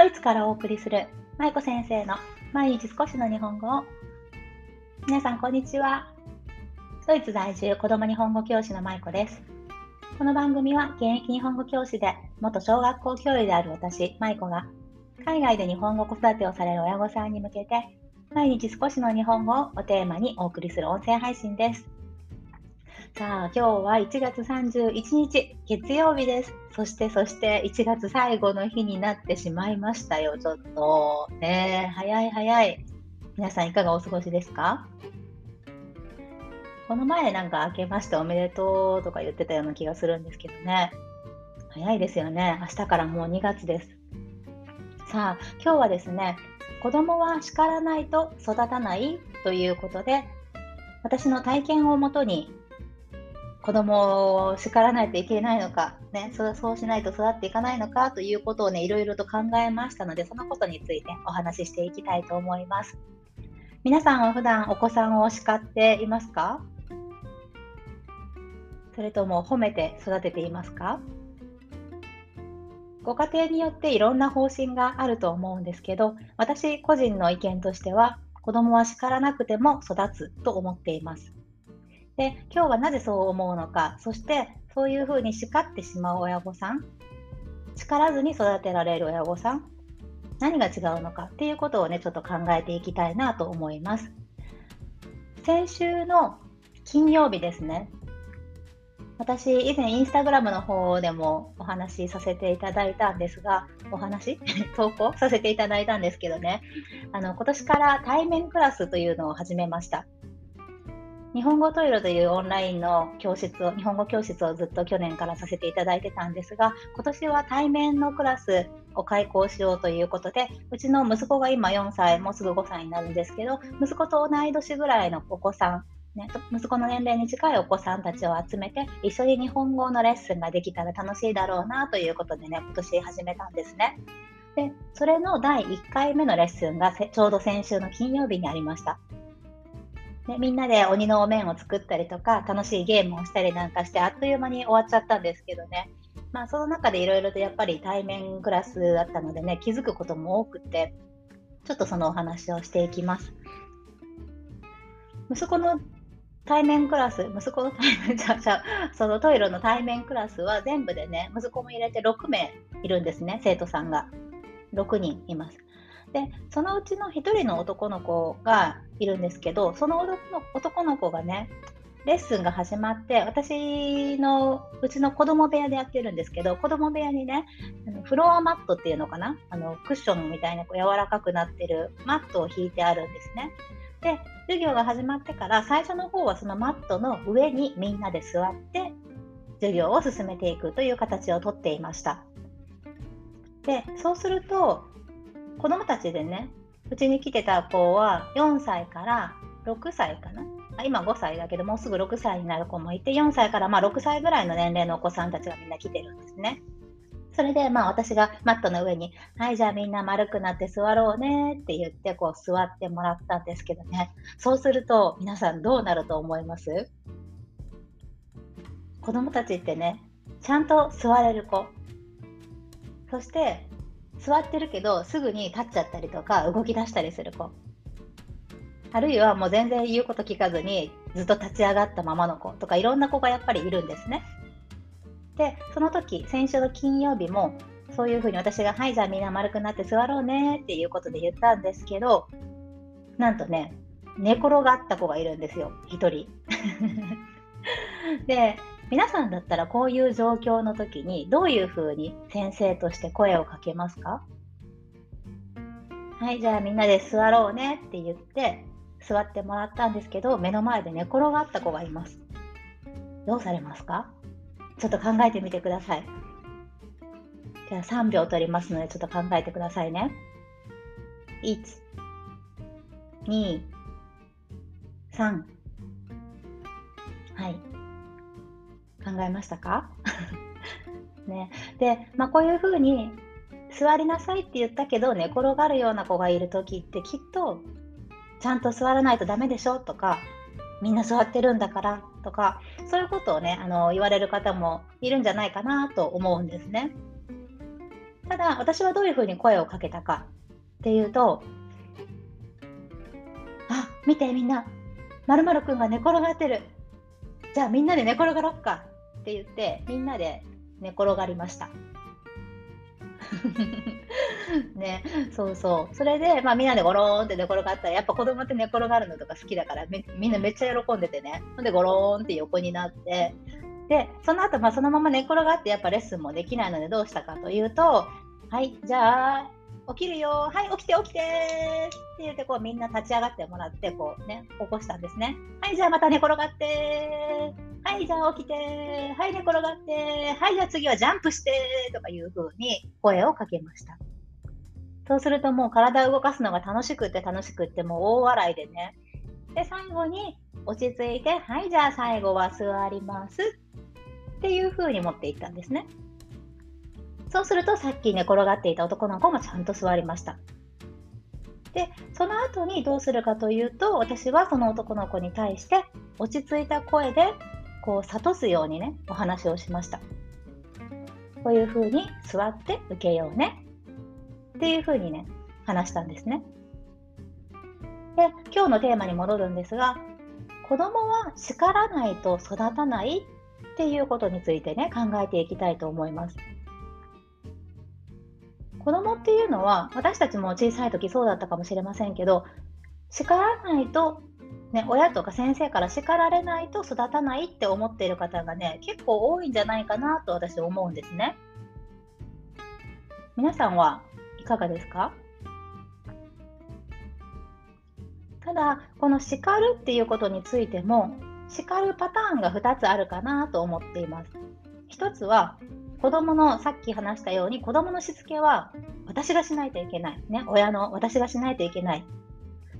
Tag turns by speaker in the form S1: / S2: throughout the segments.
S1: ドイツからお送りする？舞子先生の毎日少しの日本語を。皆さんこんにちは。ドイツ在住子供日本語教師の舞子です。この番組は現役日本語教師で元小学校教諭である私舞子が海外で日本語子育てをされる親御さんに向けて毎日少しの日本語をおテーマにお送りする音声配信です。さあ、今日は1月31日、月曜日です。そして、そして1月最後の日になってしまいましたよ、ちょっと。ね早い早い。皆さんいかがお過ごしですか？この前なんか明けましておめでとうとか言ってたような気がするんですけどね。早いですよね。明日からもう2月です。さあ、今日はですね、子供は叱らないと育たないということで、私の体験をもとに子供を叱らないといけないのか、ね、そそうしないと育っていかないのかということをね、いろいろと考えましたので、そのことについてお話ししていきたいと思います。皆さんは普段お子さんを叱っていますか？それとも褒めて育てていますか？ご家庭によっていろんな方針があると思うんですけど、私個人の意見としては、子供は叱らなくても育つと思っています。で今日はなぜそう思うのかそしてそういうふうに叱ってしまう親御さん叱らずに育てられる親御さん何が違うのかっていうことをねちょっと考えていきたいなと思います。先週の金曜日ですね。私以前インスタグラムの方でもお話しさせていただいたんですがお話？投稿させていただいたんですけどね。あの今年から対面クラスというのを始めました。日本語トイロというオンラインの教室を、日本語教室をずっと去年からさせていただいてたんですが、今年は対面のクラスを開講しようということで、うちの息子が今4歳、もうすぐ5歳になるんですけど、息子と同い年ぐらいのお子さん、ね、息子の年齢に近いお子さんたちを集めて、一緒に日本語のレッスンができたら楽しいだろうなということでね、今年始めたんですね。で、それの第1回目のレッスンがちょうど先週の金曜日にありました。ね、みんなで鬼のお面を作ったりとか、楽しいゲームをしたりなんかして、あっという間に終わっちゃったんですけどね。まあ、その中でいろいろとやっぱり対面クラスだったのでね、気づくことも多くて、ちょっとそのお話をしていきます。息子の対面クラス、息子の対面、じゃそのトイレの対面クラスは全部でね、息子も入れて6名いるんですね、生徒さんが。6人います。でそのうちの1人の男の子がいるんですけどその男の子がねレッスンが始まって私のうちの子供部屋でやってるんですけど子供部屋にねあのフロアマットっていうのかな？あのクッションみたいなこう柔らかくなってるマットを引いてあるんですね。で授業が始まってから最初の方はそのマットの上にみんなで座って授業を進めていくという形をとっていました。でそうすると子供たちでね、うちに来てた子は4歳から6歳かな。今5歳だけど、もうすぐ6歳になる子もいて、4歳からまあ6歳ぐらいの年齢のお子さんたちがみんな来てるんですね。それでまあ私がマットの上に、はい、じゃあみんな丸くなって座ろうねって言ってこう座ってもらったんですけどね。そうすると皆さんどうなると思います？子供たちってね、ちゃんと座れる子。そして座ってるけどすぐに立っちゃったりとか動き出したりする子あるいはもう全然言うこと聞かずにずっと立ち上がったままの子とかいろんな子がやっぱりいるんですね。でその時先週の金曜日もそういうふうに私が「はいじゃあみんな丸くなって座ろうね」っていうことで言ったんですけどなんとね寝転がった子がいるんですよ1人。で皆さんだったらこういう状況の時にどういうふうに先生として声をかけますか？はい、じゃあみんなで座ろうねって言って座ってもらったんですけど目の前で寝転がった子がいます。どうされますか？ちょっと考えてみてください。じゃあ3秒取りますのでちょっと考えてくださいね。123、考えましたか？ね、で、まあ、こういうふうに座りなさいって言ったけど寝転がるような子がいる時ってきっとちゃんと座らないとダメでしょとかみんな座ってるんだからとかそういうことをねあの言われる方もいるんじゃないかなと思うんですね。ただ、私はどういうふうに声をかけたかっていうと、あ、見てみんな、まるくんが寝転がってる。じゃあみんなで寝転がろっかって言って、みんなで寝転がりました。ね、そうそう。それで、まあ、みんなでゴローンって寝転がったら、やっぱ子供って寝転がるのとか好きだから、みんなめっちゃ喜んでてね。ほんで、ゴローンって横になって、で、その後、まあ、そのまま寝転がって、やっぱレッスンもできないので、どうしたかというと、はい、じゃあ、起きるよ、はい、起きて起きてって言って、こう、みんな立ち上がってもらって、こうね、起こしたんですね。はい、じゃあまた寝転がってはい、じゃあ起きてはい、寝転がってはい、じゃあ次はジャンプしてとかいう風に声をかけました。そうするともう体を動かすのが楽しくって楽しくってもう大笑いでね。で、最後に落ち着いて、はい、じゃあ最後は座りますっていう風に持っていったんですね。そうするとさっき寝転がっていた男の子もちゃんと座りました。で、その後にどうするかというと、私はその男の子に対して落ち着いた声でこう諭すようにね、お話をしました。こういう風に座って受けようねっていう風にね、話したんですね。で、今日のテーマに戻るんですが、子供は叱らないと育たないっていうことについてね、考えていきたいと思います。子供っていうのは、私たちも小さい時そうだったかもしれませんけど、叱らないとね、親とか先生から叱られないと育たないって思っている方がね、結構多いんじゃないかなと私思うんですね。皆さんはいかがですか？ただ、この叱るっていうことについても、叱るパターンが2つあるかなと思っています。1つは、子供のさっき話したように子供のしつけは私がしないといけない。ね、親の私がしないといけない。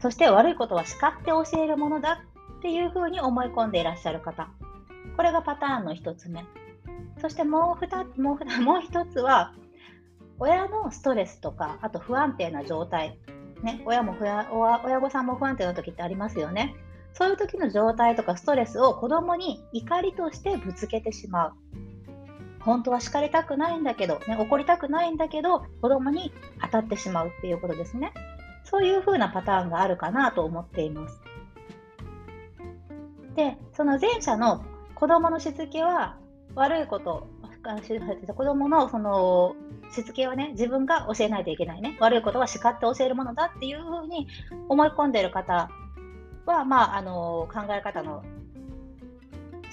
S1: そして悪いことは叱って教えるものだっていうふうに思い込んでいらっしゃる方。これがパターンの1つ目。そしてもう 2, もう もう1つは、親のストレスとか、あと不安定な状態。ね、親も親御さんも不安定な時ってありますよね。そういう時の状態とかストレスを子供に怒りとしてぶつけてしまう。本当は叱りたくないんだけど、ね、怒りたくないんだけど、子供に当たってしまうっていうことですね。そういう風なパターンがあるかなと思っています。で、その前者の子供のしつけは悪いこと、子供のそのしつけはね、自分が教えないといけないね。悪いことは叱って教えるものだっていうふうに思い込んでいる方は、まあ、あの考え方の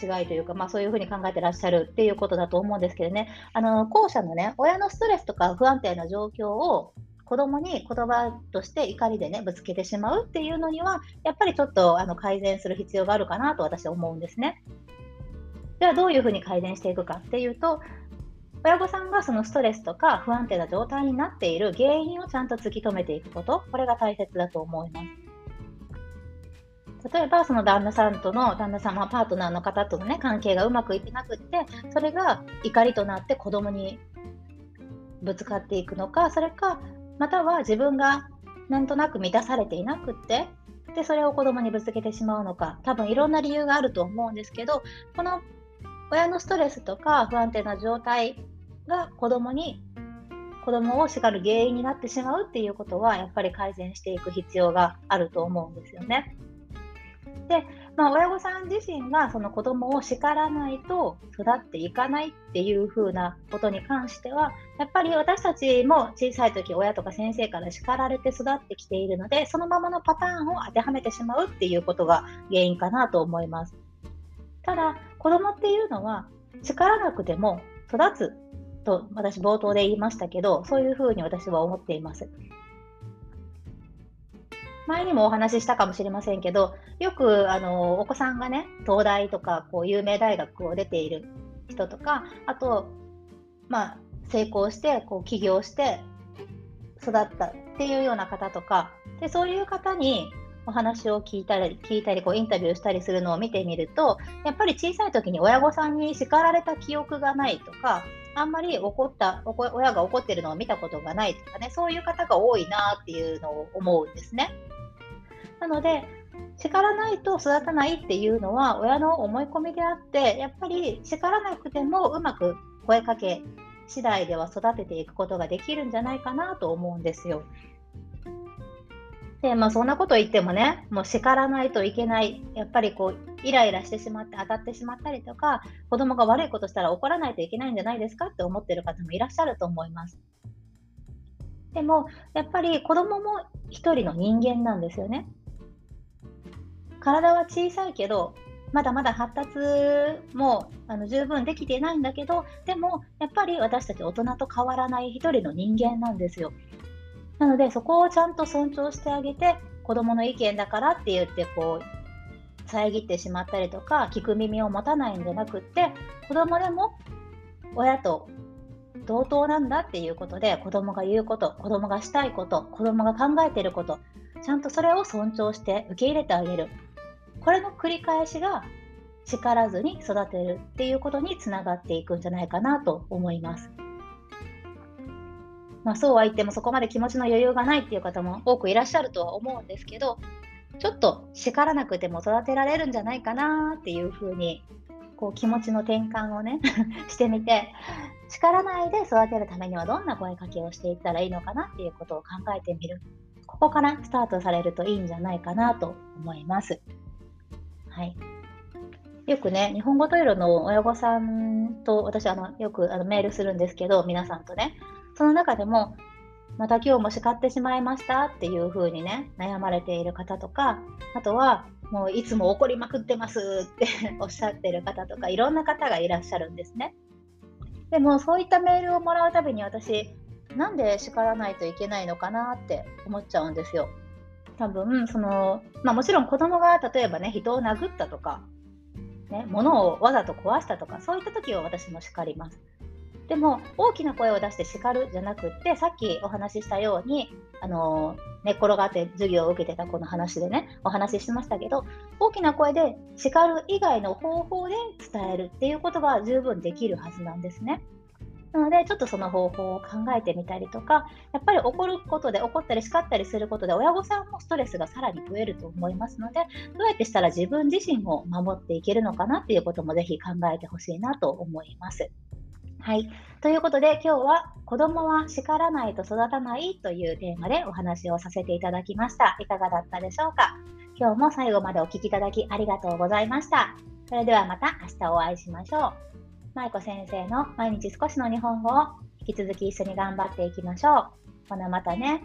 S1: 違いというか、まあ、そういうふうに考えてらっしゃるっていうことだと思うんですけどね、あの後者のね、親のストレスとか不安定な状況を子供に言葉として怒りでね、ぶつけてしまうっていうのには、やっぱりちょっとあの改善する必要があるかなと私は思うんですね。ではどういうふうに改善していくかっていうと、親御さんがそのストレスとか不安定な状態になっている原因をちゃんと突き止めていくこと、これが大切だと思います。例えば、その旦那さんとの、旦那様、パートナーの方とのね、関係がうまくいってなくって、それが怒りとなって子供にぶつかっていくのか、それか、または自分がなんとなく満たされていなくってでそれを子供にぶつけてしまうのか多分いろんな理由があると思うんですけどこの親のストレスとか不安定な状態が子供に子供を叱る原因になってしまうっていうことはやっぱり改善していく必要があると思うんですよね。で、まあ、親御さん自身がその子供を叱らないと育っていかないっていう風なことに関しては、やっぱり私たちも小さい時親とか先生から叱られて育ってきているので、そのままのパターンを当てはめてしまうっていうことが原因かなと思います。ただ、子供っていうのは叱らなくても育つと私冒頭で言いましたけど、そういうふうに私は思っています。前にもお話ししたかもしれませんけど、よくあのお子さんがね、東大とかこう有名大学を出ている人とか、あと、まあ、成功してこう起業して育ったっていうような方とか、でそういう方にお話を聞いたり、聞いたりこうインタビューしたりするのを見てみると、やっぱり小さい時に親御さんに叱られた記憶がないとか、あんまり怒った親が怒ってるのを見たことがないとかね、そういう方が多いなっていうのを思うんですね。なので、叱らないと育たないっていうのは親の思い込みであって、やっぱり叱らなくてもうまく声かけ次第では育てていくことができるんじゃないかなと思うんですよ。で、まあそんなこと言ってもね、もう叱らないといけない、やっぱりこう、イライラしてしまって当たってしまったりとか、子供が悪いことしたら怒らないといけないんじゃないですかって思ってる方もいらっしゃると思います。でも、やっぱり子供も一人の人間なんですよね。体は小さいけど、まだまだ発達もあの十分できていないんだけど、でもやっぱり私たち大人と変わらない一人の人間なんですよ。なので、そこをちゃんと尊重してあげて、子供の意見だからって言って、こう、遮ってしまったりとか、聞く耳を持たないんじゃなくって、子供でも親と同等なんだっていうことで、子供が言うこと、子供がしたいこと、子供が考えてること、ちゃんとそれを尊重して受け入れてあげる。これの繰り返しが叱らずに育てるっていうことにつながっていくんじゃないかなと思います。まあ、そうは言ってもそこまで気持ちの余裕がないっていう方も多くいらっしゃるとは思うんですけど、ちょっと叱らなくても育てられるんじゃないかなっていうふうに、こう気持ちの転換をね してみて、叱らないで育てるためにはどんな声かけをしていったらいいのかなっていうことを考えてみる。ここからスタートされるといいんじゃないかなと思います。はい。よくね、日本語トイレの親御さんと私あのよくあのメールするんですけど、皆さんとね、その中でも、また今日も叱ってしまいましたっていう風にね、悩まれている方とか、あとは、もういつも怒りまくってますって おっしゃってる方とか、いろんな方がいらっしゃるんですね。でも、そういったメールをもらうたびに私、なんで叱らないといけないのかなって思っちゃうんですよ。多分、その、まあもちろん子供が例えばね、人を殴ったとか、ね、物をわざと壊したとか、そういった時は私も叱ります。でも大きな声を出して叱るじゃなくってさっきお話ししたようにあの寝っ転がって授業を受けてた子の話でねお話ししましたけど大きな声で叱る以外の方法で伝えるっていうことが十分できるはずなんですね。なので、ちょっとその方法を考えてみたりとか、やっぱり怒ることで、怒ったり叱ったりすることで、親御さんもストレスがさらに増えると思いますので、どうやってしたら自分自身を守っていけるのかなっていうこともぜひ考えてほしいなと思います。はい。ということで、今日は子供は叱らないと育たないというテーマでお話をさせていただきました。いかがだったでしょうか？今日も最後までお聴きいただきありがとうございました。それではまた明日お会いしましょう。舞子先生の毎日少しの日本語を引き続き一緒に頑張っていきましょう。ほなまたね。